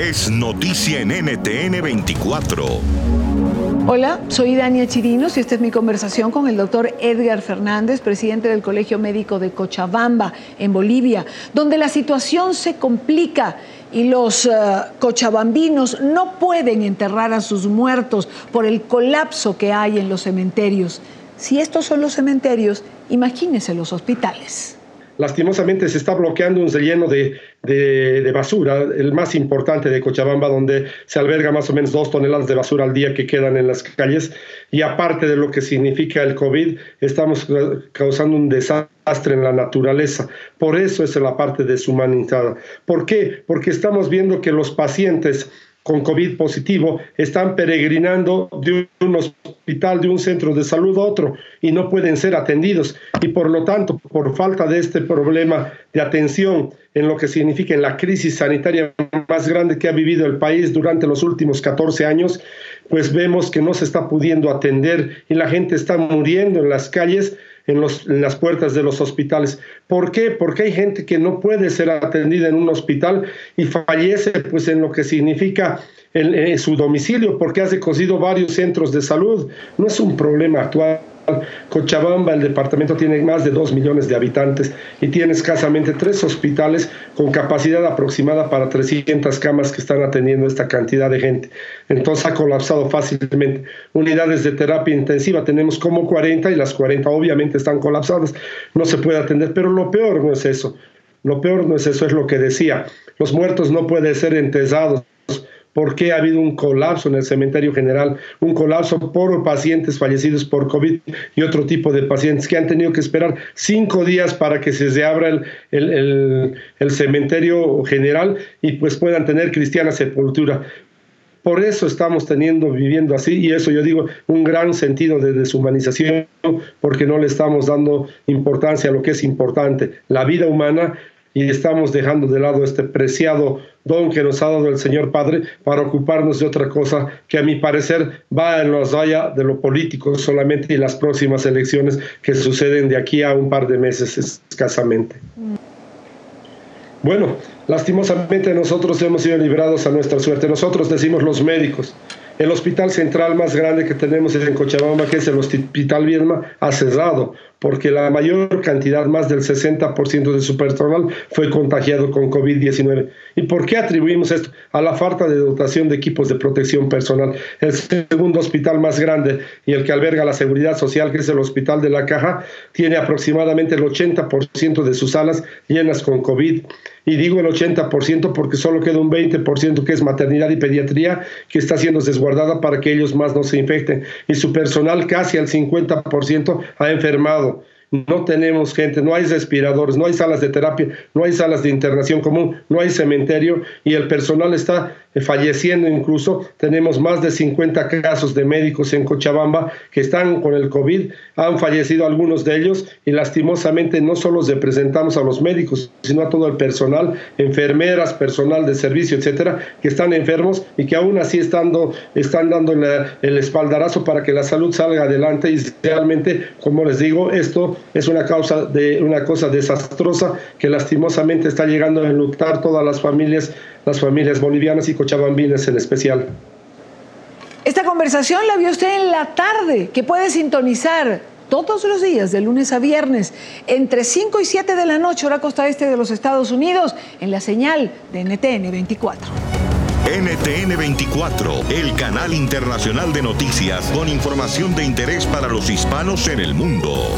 es noticia en NTN 24. Hola, soy Dania Chirinos y esta es mi conversación con el doctor Edgar Fernández, presidente del Colegio Médico de Cochabamba, en Bolivia, donde la situación se complica y los eh, cochabambinos no pueden enterrar a sus muertos por el colapso que hay en los cementerios. Si estos son los cementerios, imagínense los hospitales lastimosamente se está bloqueando un relleno de, de, basura, el más importante de Cochabamba, donde se alberga más o menos dos toneladas de basura al día que quedan en las calles. Y aparte de lo que significa el COVID, estamos causando un desastre en la naturaleza. Por eso es la parte deshumanizada. ¿Por qué? Porque estamos viendo que los pacientes con COVID positivo están peregrinando de un hospital, de un centro de salud a otro y no pueden ser atendidos. Y por lo tanto, por falta de este problema de atención en lo que significa en la crisis sanitaria más grande que ha vivido el país durante los últimos 14 años, pues vemos que no se está pudiendo atender y la gente está muriendo en las calles en, las puertas de los hospitales. ¿Por qué? Porque hay gente que no puede ser atendida en un hospital y fallece pues en lo que significa en, su domicilio porque ha recocido varios centros de salud. No es un problema actual Cochabamba, el departamento tiene más de 2 millones de habitantes y tiene escasamente tres hospitales con capacidad aproximada para 300 camas que están atendiendo esta cantidad de gente. Entonces ha colapsado fácilmente. Unidades de terapia intensiva tenemos como 40 y las 40 obviamente están colapsadas. No se puede atender, pero lo peor no es eso. Lo peor no es eso, es lo que decía. Los muertos no pueden ser enterrados por qué ha habido un colapso en el cementerio general, un colapso por pacientes fallecidos por COVID y otro tipo de pacientes que han tenido que esperar cinco días para que se reabra el, el, cementerio general y pues puedan tener cristiana sepultura. Por eso estamos teniendo, viviendo así, y eso yo digo, un gran sentido de deshumanización, porque no le estamos dando importancia a lo que es importante, la vida humana, y estamos dejando de lado este preciado don que nos ha dado el Señor Padre para ocuparnos de otra cosa que a mi parecer va en los vaya de lo político solamente y las próximas elecciones que suceden de aquí a un par de meses escasamente. Bueno, lastimosamente nosotros hemos sido librados a nuestra suerte. Nosotros decimos los médicos. El hospital central más grande que tenemos en Cochabamba, que es el Hospital Viedma, ha cerrado porque la mayor cantidad, más del 60% de su personal, fue contagiado con COVID-19. ¿Y por qué atribuimos esto? A la falta de dotación de equipos de protección personal. El segundo hospital más grande y el que alberga la seguridad social, que es el Hospital de la Caja, tiene aproximadamente el 80% de sus salas llenas con COVID. Y digo el 80% porque solo queda un 20% que es maternidad y pediatría que está siendo desguardada para que ellos más no se infecten. Y su personal casi al 50% ha enfermado no tenemos gente, no hay respiradores, no hay salas de terapia, no hay salas de internación común, no hay cementerio y el personal está falleciendo incluso. Tenemos más de 50 casos de médicos en Cochabamba que están con el COVID, han fallecido algunos de ellos y lastimosamente no solo representamos a los médicos, sino a todo el personal, enfermeras, personal de servicio, etcétera, que están enfermos y que aún así están, están dando el espaldarazo para que la salud salga adelante y realmente, como les digo, esto es una causa de una cosa desastrosa que lastimosamente está llegando a enlutar todas las familias las familias bolivianas y cochabambinas en especial. Esta conversación la vio usted en la tarde, que puede sintonizar todos los días, de lunes a viernes, entre 5 y 7 de la noche, hora costa este de los Estados Unidos, en la señal de NTN 24. NTN 24, el canal internacional de noticias con información de interés para los hispanos en el mundo.